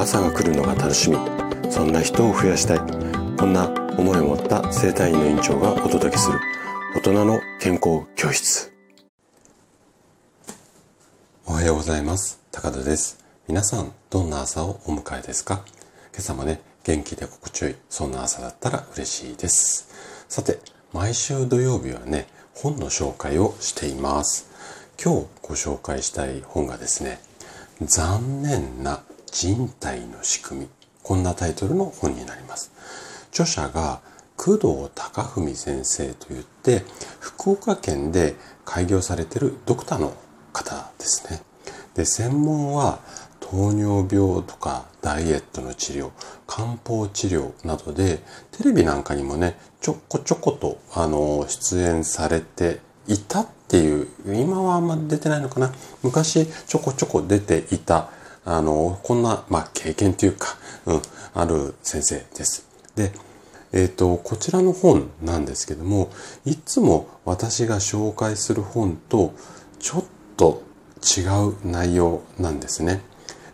朝が来るのが楽しみ。そんな人を増やしたい。こんな思いを持った生体院の院長がお届けする。大人の健康教室。おはようございます。高田です。皆さんどんな朝をお迎えですか？今朝もね元気で心地よいそんな朝だったら嬉しいです。さて毎週土曜日はね本の紹介をしています。今日ご紹介したい本がですね残念な人体の仕組み。こんなタイトルの本になります。著者が工藤貴文先生といって福岡県で開業されてるドクターの方ですね。で専門は糖尿病とかダイエットの治療漢方治療などでテレビなんかにもねちょこちょことあの出演されていたっていう今はあんま出てないのかな。昔ちょこちょこ出ていたあの、こんな、まあ、経験というか、うん、ある先生です。で、えっ、ー、と、こちらの本なんですけども、いつも私が紹介する本とちょっと違う内容なんですね。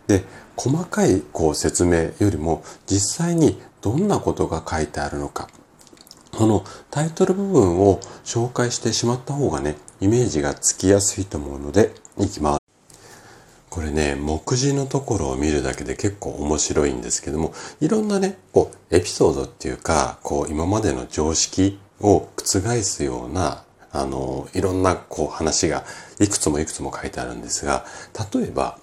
で、細かいこう説明よりも実際にどんなことが書いてあるのか、このタイトル部分を紹介してしまった方がね、イメージがつきやすいと思うので、いきます。これね、目次のところを見るだけで結構面白いんですけども、いろんなね、こう、エピソードっていうか、こう、今までの常識を覆すような、あの、いろんなこう話がいくつもいくつも書いてあるんですが、例えば、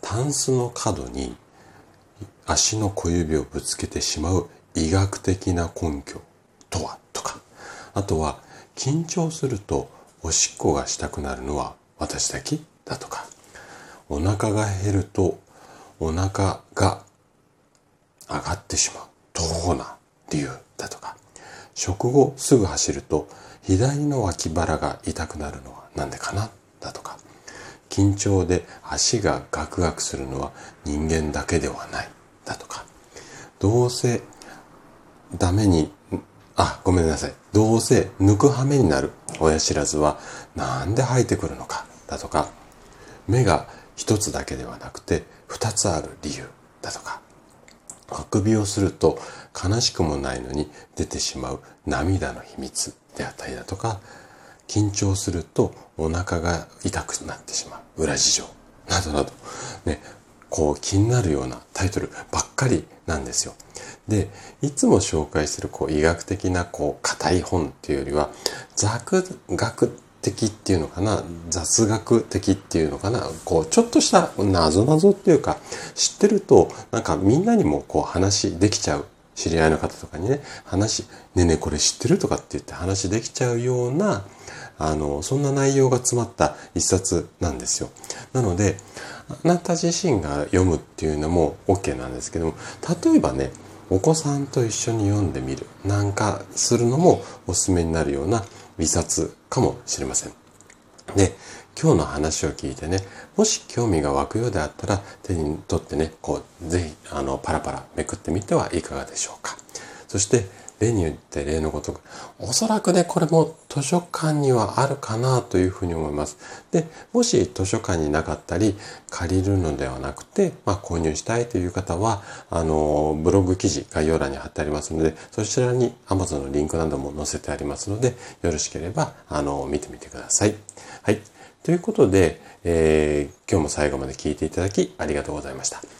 タンスの角に足の小指をぶつけてしまう医学的な根拠とはとか、あとは、緊張するとおしっこがしたくなるのは私だけ？だとか、お腹が減るとお腹が上がってしまう。どうな理由だとか。食後すぐ走ると左の脇腹が痛くなるのはなんでかな？だとか。緊張で足がガクガクするのは人間だけではないだとか。どうせダメに、あ、ごめんなさい。どうせ抜く羽目になる親知らずはなんで生えてくるのか？だとか。目が一つだけではなくて二つある理由だとかあくびをすると悲しくもないのに出てしまう涙の秘密であったりだとか緊張するとお腹が痛くなってしまう裏事情などなどねこう気になるようなタイトルばっかりなんですよ。で、いつも紹介するこう医学的なこう硬い本っていうよりは、雑学的っていうのかな雑学的っていうのかなこうちょっとした謎々っていうか知ってるとなんかみんなにもこう話できちゃう知り合いの方とかにね話ねえねえこれ知ってるとかって言って話できちゃうようなあのそんな内容が詰まった一冊なんですよ。なのであなた自身が読むっていうのも OK なんですけども例えばねお子さんと一緒に読んでみるなんかするのもおすすめになるような微殺かもしれません。で、今日の話を聞いてね、もし興味が湧くようであったら手に取ってね、こう、ぜひ、あの、パラパラめくってみてはいかがでしょうか。そして、例によって例のごとく、おそらくね、これも図書館にはあるかなというふうに思います。で、もし図書館になかったり、借りるのではなくて、まあ、購入したいという方は、あの、ブログ記事概要欄に貼ってありますので、そちらに Amazon のリンクなども載せてありますので、よろしければ、あの、見てみてください。はい。ということで、えー、今日も最後まで聞いていただきありがとうございました。